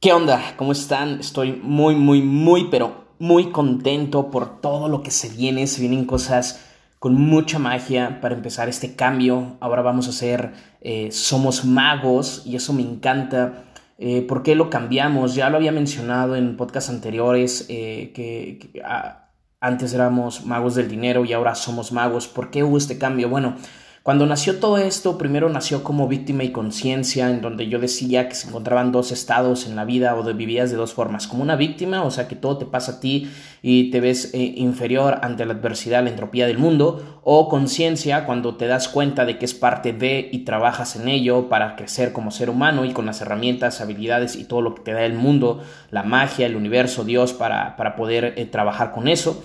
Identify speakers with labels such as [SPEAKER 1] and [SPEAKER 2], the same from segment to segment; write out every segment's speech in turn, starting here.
[SPEAKER 1] ¿Qué onda? ¿Cómo están? Estoy muy, muy, muy, pero muy contento por todo lo que se viene. Se vienen cosas con mucha magia para empezar este cambio. Ahora vamos a ser eh, Somos Magos y eso me encanta. Eh, ¿Por qué lo cambiamos? Ya lo había mencionado en podcasts anteriores eh, que, ah, antes éramos magos del dinero y ahora somos magos. ¿Por qué hubo este cambio? Bueno, cuando nació todo esto, primero nació como víctima y conciencia, en donde yo decía que se encontraban dos estados en la vida o de vivías de dos formas, como una víctima, o sea que todo te pasa a ti y te ves eh, inferior ante la adversidad, la entropía del mundo, o conciencia, cuando te das cuenta de que es parte de y trabajas en ello para crecer como ser humano y con las herramientas, habilidades y todo lo que te da el mundo, la magia, el universo, Dios, para, para poder eh, trabajar con eso.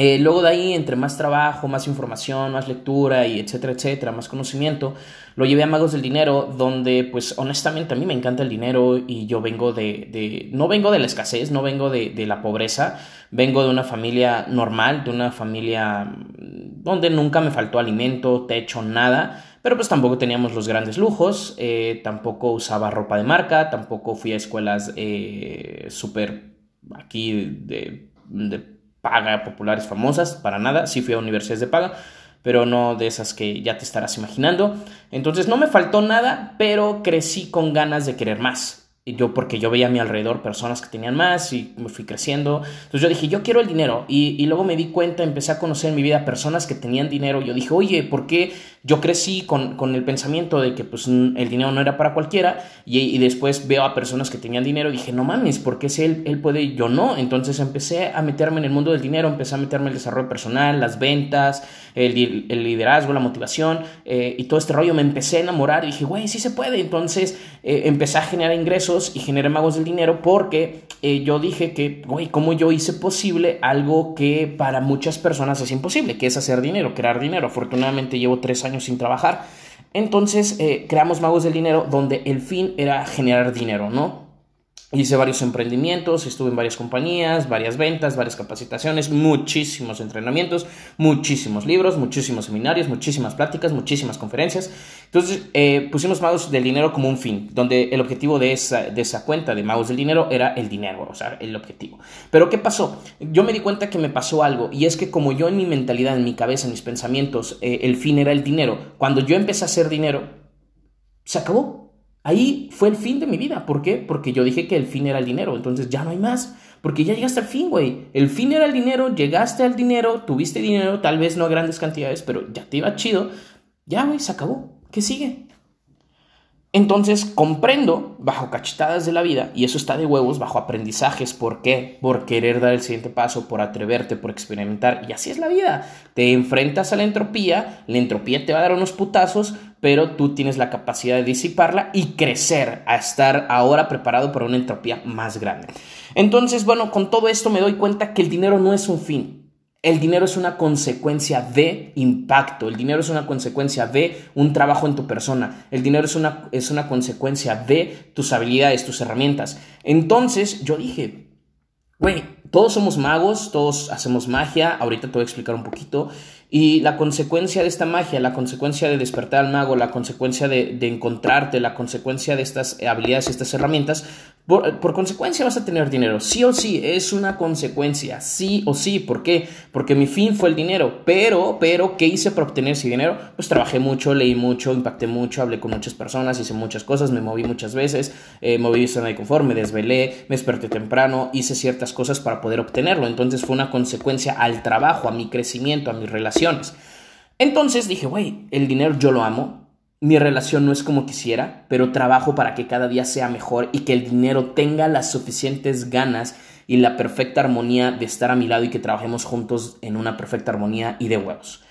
[SPEAKER 1] Eh, luego de ahí, entre más trabajo, más información, más lectura y etcétera, etcétera, más conocimiento, lo llevé a Magos del Dinero, donde pues honestamente a mí me encanta el dinero y yo vengo de, no vengo de la escasez, no vengo de, la pobreza, vengo de una familia normal, de una familia mm, donde nunca me faltó alimento, techo, nada, pero pues tampoco teníamos los grandes lujos, eh, tampoco usaba ropa de marca, tampoco fui a escuelas eh, súper aquí de paga, populares, famosas, para nada. Sí fui a universidades de paga, pero no de esas que ya te estarás imaginando. Entonces no me faltó nada, pero crecí con ganas de querer más yo porque yo veía a mi alrededor personas que tenían más y me fui creciendo. Entonces yo dije, yo quiero el dinero. Y, luego me di cuenta, empecé a conocer en mi vida personas que tenían dinero. Yo dije, oye, ¿por qué yo crecí con, con el pensamiento de que pues, el dinero no era para cualquiera? Y, después veo a personas que tenían dinero dije, no mames, ¿por qué si él, él puede yo no? Entonces empecé a meterme en el mundo del dinero, empecé a meterme en el desarrollo personal, las ventas, el, el liderazgo, la motivación eh, y todo este rollo. Me empecé a enamorar y dije, güey, sí se puede. Entonces eh, empecé a generar ingresos y generé magos del dinero porque eh, yo dije que, güey, ¿cómo yo hice posible algo que para muchas personas es imposible, que es hacer dinero, crear dinero? Afortunadamente llevo tres años sin trabajar. Entonces eh, creamos magos del dinero donde el fin era generar dinero, ¿no? Hice varios emprendimientos, estuve en varias compañías, varias ventas, varias capacitaciones, muchísimos entrenamientos, muchísimos libros, muchísimos seminarios, muchísimas pláticas, muchísimas conferencias. Entonces eh, pusimos Magos del Dinero como un fin, donde el objetivo de esa, cuenta de Magos del Dinero era el dinero, o sea, el objetivo. Pero ¿qué pasó? Yo me di cuenta que me pasó algo y es que como yo en mi mentalidad, en mi cabeza, en mis pensamientos, eh, el fin era el dinero, cuando yo empecé a hacer dinero, se acabó Ahí fue el fin de mi vida. ¿Por qué? Porque yo dije que el fin era el dinero. Entonces ya no hay más. Porque ya llegaste al fin, güey. El fin era el dinero, llegaste al dinero, tuviste dinero, tal vez no grandes cantidades, pero ya te iba chido. Ya, güey, se acabó. ¿Qué sigue? Entonces comprendo bajo cachetadas de la vida, y eso está de huevos, bajo aprendizajes. ¿Por qué? Por querer dar el siguiente paso, por atreverte, por experimentar. Y así es la vida. Te enfrentas a la entropía, la entropía te va a dar unos putazos, pero tú tienes la capacidad de disiparla y crecer a estar ahora preparado para una entropía más grande. Entonces, bueno, con todo esto me doy cuenta que el dinero no es un fin. El dinero es una consecuencia de impacto, el dinero es una consecuencia de un trabajo en tu persona, el dinero es una, es una consecuencia de tus habilidades, tus herramientas. Entonces yo dije, güey, todos somos magos, todos hacemos magia, ahorita te voy a explicar un poquito, y la consecuencia de esta magia, la consecuencia de despertar al mago, la consecuencia de, de encontrarte, la consecuencia de estas habilidades y estas herramientas, por, consecuencia vas a tener dinero, sí o sí, es una consecuencia, sí o sí, ¿por qué? Porque mi fin fue el dinero, pero, pero, ¿qué hice para obtener ese dinero? Pues trabajé mucho, leí mucho, impacté mucho, hablé con muchas personas, hice muchas cosas, me moví muchas veces, eh, moví zona de confort, me desvelé, me desperté temprano, hice ciertas cosas para poder obtenerlo, entonces fue una consecuencia al trabajo, a mi crecimiento, a mis relaciones. Entonces dije, güey, el dinero yo lo amo, mi relación no es como quisiera, pero trabajo para que cada día sea mejor y que el dinero tenga las suficientes ganas y la perfecta armonía de estar a mi lado y que trabajemos juntos en una perfecta armonía y de huevos.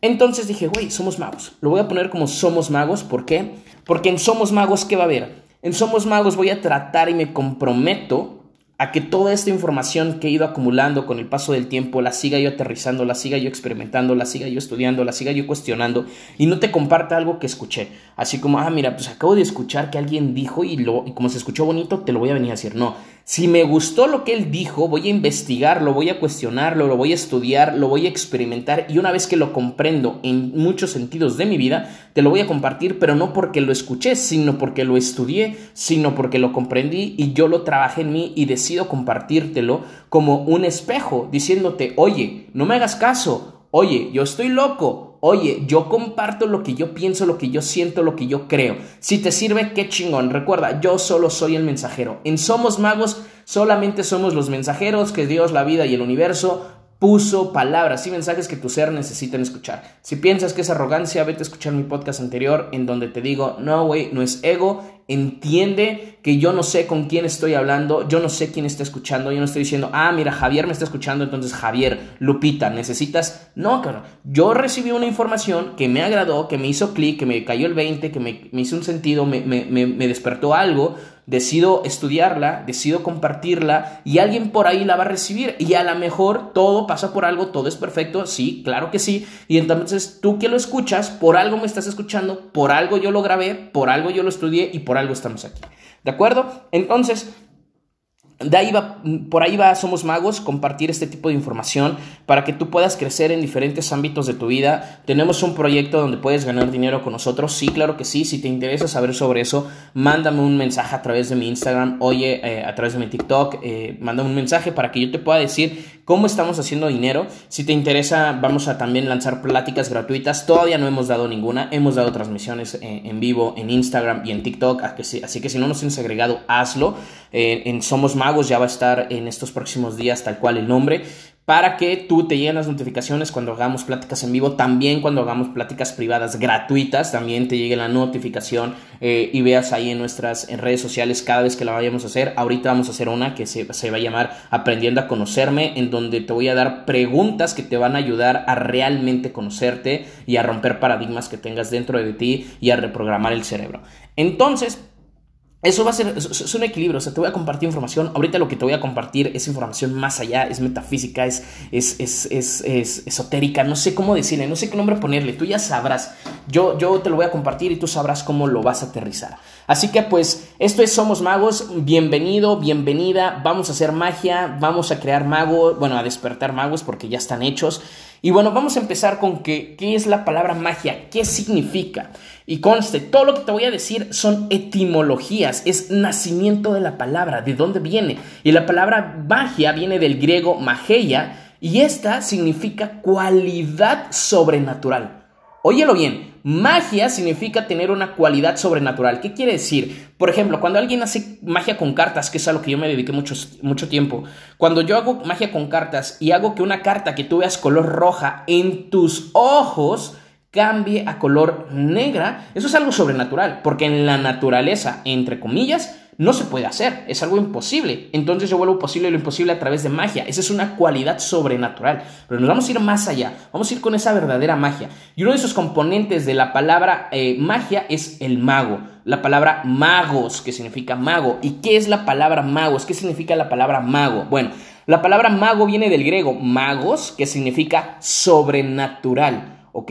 [SPEAKER 1] Entonces dije, güey, somos magos. Lo voy a poner como somos magos. ¿Por qué? Porque en Somos Magos, ¿qué va a haber? En Somos Magos voy a tratar y me comprometo a que toda esta información que he ido acumulando con el paso del tiempo la siga yo aterrizando, la siga yo experimentando, la siga yo estudiando, la siga yo cuestionando y no te comparta algo que escuché. Así como, ah, mira, pues acabo de escuchar que alguien dijo y, lo, y como se escuchó bonito, te lo voy a venir a decir. No, Si me gustó lo que él dijo, voy a investigarlo, voy a cuestionarlo, lo voy a estudiar, lo voy a experimentar y una vez que lo comprendo en muchos sentidos de mi vida, te lo voy a compartir, pero no porque lo escuché, sino porque lo estudié, sino porque lo comprendí y yo lo trabajé en mí y decido compartírtelo como un espejo, diciéndote, oye, no me hagas caso, oye, yo estoy loco, Oye, yo comparto lo que yo pienso, lo que yo siento, lo que yo creo. Si te sirve, qué chingón. Recuerda, yo solo soy el mensajero. En Somos Magos solamente somos los mensajeros que Dios, la vida y el universo puso palabras y mensajes que tu ser necesitan escuchar. Si piensas que es arrogancia, vete a escuchar mi podcast anterior en donde te digo, no, güey, no es ego, entiende que yo no sé con quién estoy hablando, yo no sé quién está escuchando, yo no estoy diciendo, ah, mira, Javier me está escuchando, entonces Javier, Lupita, necesitas... No, claro, yo recibí una información que me agradó, que me hizo clic, que me cayó el 20, que me, hizo un sentido, me, me, me despertó algo, decido estudiarla, decido compartirla y alguien por ahí la va a recibir y a lo mejor todo pasa por algo, todo es perfecto, sí, claro que sí, y entonces tú que lo escuchas, por algo me estás escuchando, por algo yo lo grabé, por algo yo lo estudié y por algo estamos aquí. ¿De acuerdo? Entonces, de ahí va, por ahí va Somos Magos, compartir este tipo de información para que tú puedas crecer en diferentes ámbitos de tu vida. Tenemos un proyecto donde puedes ganar dinero con nosotros. Sí, claro que sí. Si te interesa saber sobre eso, mándame un mensaje a través de mi Instagram, oye, eh, a través de mi TikTok, eh, mándame un mensaje para que yo te pueda decir cómo estamos haciendo dinero. Si te interesa, vamos a también lanzar pláticas gratuitas. Todavía no hemos dado ninguna. Hemos dado transmisiones eh, en vivo en Instagram y en TikTok. Así que si no nos tienes agregado, hazlo. En Somos Magos ya va a estar en estos próximos días tal cual el nombre para que tú te lleguen las notificaciones cuando hagamos pláticas en vivo, también cuando hagamos pláticas privadas gratuitas, también te llegue la notificación eh, y veas ahí en nuestras redes sociales cada vez que la vayamos a hacer. Ahorita vamos a hacer una que se, se va a llamar Aprendiendo a conocerme, en donde te voy a dar preguntas que te van a ayudar a realmente conocerte y a romper paradigmas que tengas dentro de ti y a reprogramar el cerebro. Entonces, eso va a ser, es, un equilibrio, o sea, te voy a compartir información, ahorita lo que te voy a compartir es información más allá, es metafísica, es, es, es, es esotérica, no sé cómo decirle, no sé qué nombre ponerle, tú ya sabrás, yo, yo te lo voy a compartir y tú sabrás cómo lo vas a aterrizar. Así que pues, esto es Somos Magos, bienvenido, bienvenida, vamos a hacer magia, vamos a crear magos, bueno, a despertar magos porque ya están hechos. Y bueno, vamos a empezar con que, qué es la palabra magia, qué significa. Y conste, todo lo que te voy a decir son etimologías, es nacimiento de la palabra, de dónde viene. Y la palabra magia viene del griego mageia y esta significa cualidad sobrenatural. Óyelo bien, magia significa tener una cualidad sobrenatural. ¿Qué quiere decir? Por ejemplo, cuando alguien hace magia con cartas, que es a lo que yo me dediqué mucho, mucho tiempo, cuando yo hago magia con cartas y hago que una carta que tú veas color roja en tus ojos, cambie a color negra, eso es algo sobrenatural, porque en la naturaleza, entre comillas, no se puede hacer, es algo imposible. Entonces yo vuelvo posible lo imposible a través de magia. Esa es una cualidad sobrenatural. Pero nos vamos a ir más allá, vamos a ir con esa verdadera magia. Y uno de esos componentes de la palabra eh, magia es el mago. La palabra magos, que significa mago. ¿Y qué es la palabra magos? ¿Qué significa la palabra mago? Bueno, la palabra mago viene del griego magos, que significa sobrenatural. ¿Ok?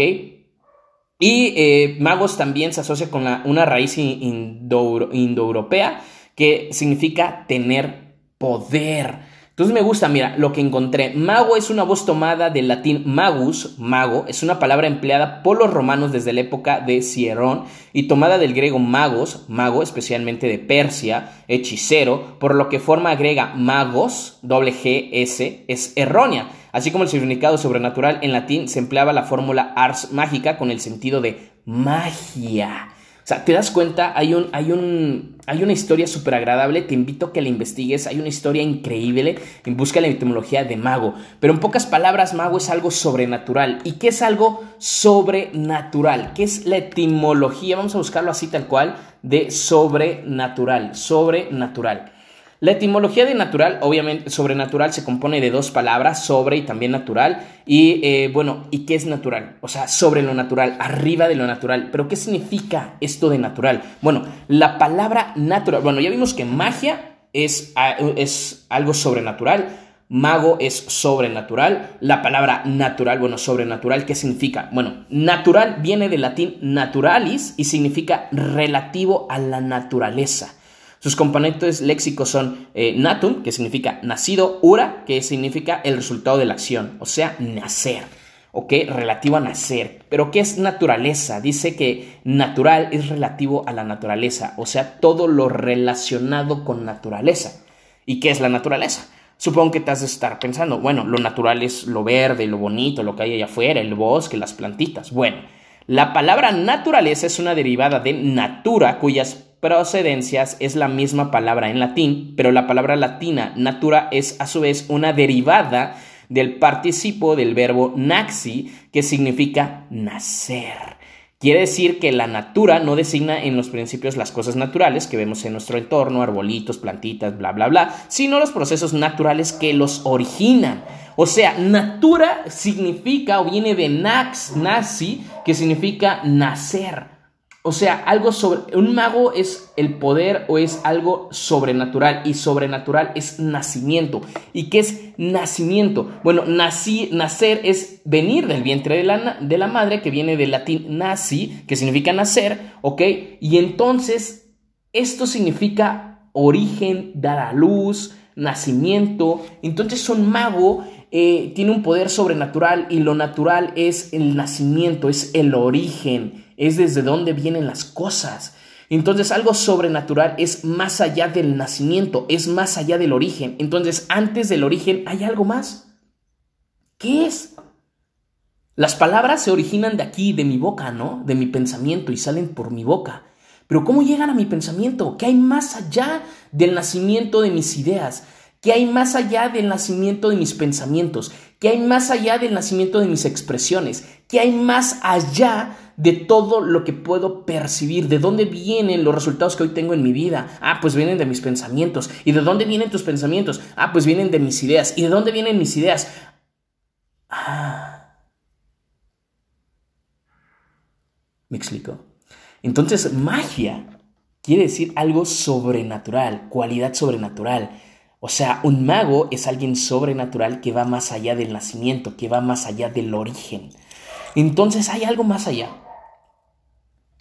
[SPEAKER 1] Y eh, magos también se asocia con una raíz indoeuropea que significa tener poder. Entonces me gusta, mira, lo que encontré. Mago es una voz tomada del latín magus, mago, es una palabra empleada por los romanos desde la época de Cierón y tomada del griego magos, mago, especialmente de Persia, hechicero, por lo que forma griega magos, doble G, S, es errónea. Así como el significado sobrenatural en latín se empleaba la fórmula ars mágica con el sentido de magia. O sea, te das cuenta, hay, un, hay, un, hay una historia súper agradable, te invito a que la investigues, hay una historia increíble en busca de la etimología de mago. Pero en pocas palabras, mago es algo sobrenatural. ¿Y qué es algo sobrenatural? ¿Qué es la etimología? Vamos a buscarlo así tal cual, de sobrenatural, sobrenatural. La etimología de natural, obviamente, sobrenatural se compone de dos palabras, sobre y también natural. Y eh, bueno, ¿y qué es natural? O sea, sobre lo natural, arriba de lo natural. Pero ¿qué significa esto de natural? Bueno, la palabra natural, bueno, ya vimos que magia es, es algo sobrenatural. Mago es sobrenatural. La palabra natural, bueno, sobrenatural, ¿qué significa? Bueno, natural viene del latín naturalis y significa relativo a la naturaleza. Sus componentes léxicos son eh, natum, que significa nacido, ura, que significa el resultado de la acción, o sea, nacer. ¿ok? Relativo a nacer. Pero ¿qué es naturaleza? Dice que natural es relativo a la naturaleza, o sea, todo lo relacionado con naturaleza. ¿Y qué es la naturaleza? Supongo que te has de estar pensando, bueno, lo natural es lo verde, lo bonito, lo que hay allá afuera, el bosque, las plantitas. Bueno, la palabra naturaleza es una derivada de natura, cuyas procedencias es la misma palabra en latín, pero la palabra latina natura es a su vez una derivada del participo del verbo naxi, que significa nacer. Quiere decir que la natura no designa en los principios las cosas naturales que vemos en nuestro entorno, arbolitos, plantitas, bla, bla, bla, sino los procesos naturales que los originan. O sea, natura significa o viene de nax, nazi, que significa nacer. O sea, algo sobre. Un mago es el poder o es algo sobrenatural. Y sobrenatural es nacimiento. ¿Y qué es nacimiento? Bueno, nacer es venir del vientre de la, de la madre, que viene del latín naci, que significa nacer, ¿ok? Y entonces, esto significa origen, dar a luz, nacimiento. Entonces, un mago eh, tiene un poder sobrenatural y lo natural es el nacimiento, es el origen es desde dónde vienen las cosas. Entonces algo sobrenatural es más allá del nacimiento, es más allá del origen. Entonces antes del origen hay algo más. ¿Qué es? Las palabras se originan de aquí, de mi boca, ¿no? De mi pensamiento y salen por mi boca. Pero ¿cómo llegan a mi pensamiento? ¿Qué hay más allá del nacimiento de mis ideas? ¿Qué hay más allá del nacimiento de mis pensamientos? ¿Qué hay más allá del nacimiento de mis expresiones? ¿Qué hay más allá de todo lo que puedo percibir, de dónde vienen los resultados que hoy tengo en mi vida. Ah, pues vienen de mis pensamientos. ¿Y de dónde vienen tus pensamientos? Ah, pues vienen de mis ideas. ¿Y de dónde vienen mis ideas? Ah. ¿Me explico? Entonces, magia quiere decir algo sobrenatural, cualidad sobrenatural. O sea, un mago es alguien sobrenatural que va más allá del nacimiento, que va más allá del origen. Entonces hay algo más allá.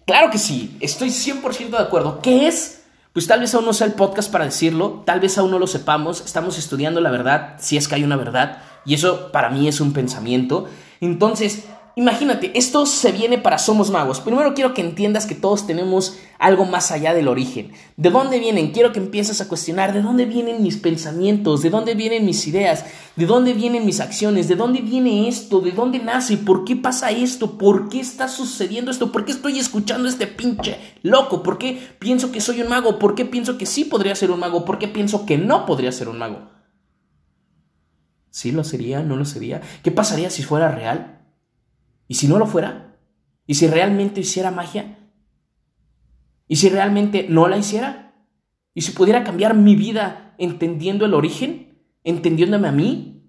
[SPEAKER 1] Claro que sí, estoy 100% de acuerdo. ¿Qué es? Pues tal vez aún no sea el podcast para decirlo, tal vez aún no lo sepamos, estamos estudiando la verdad, si es que hay una verdad, y eso para mí es un pensamiento. Entonces, Imagínate, esto se viene para Somos Magos. Primero quiero que entiendas que todos tenemos algo más allá del origen. ¿De dónde vienen? Quiero que empieces a cuestionar de dónde vienen mis pensamientos, de dónde vienen mis ideas, de dónde vienen mis acciones, de dónde viene esto, de dónde nace, por qué pasa esto, por qué está sucediendo esto, por qué estoy escuchando este pinche loco, por qué pienso que soy un mago, por qué pienso que sí podría ser un mago, por qué pienso que no podría ser un mago. ¿Sí lo sería? ¿No lo sería? ¿Qué pasaría si fuera real? ¿Y si no lo fuera? ¿Y si realmente hiciera magia? ¿Y si realmente no la hiciera? ¿Y si pudiera cambiar mi vida entendiendo el origen? ¿Entendiéndome a mí?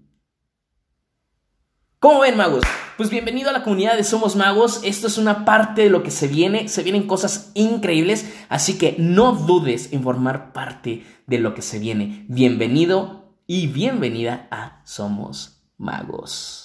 [SPEAKER 1] ¿Cómo ven, magos? Pues bienvenido a la comunidad de Somos Magos. Esto es una parte de lo que se viene. Se vienen cosas increíbles, así que no dudes en formar parte de lo que se viene. Bienvenido y bienvenida a Somos Magos.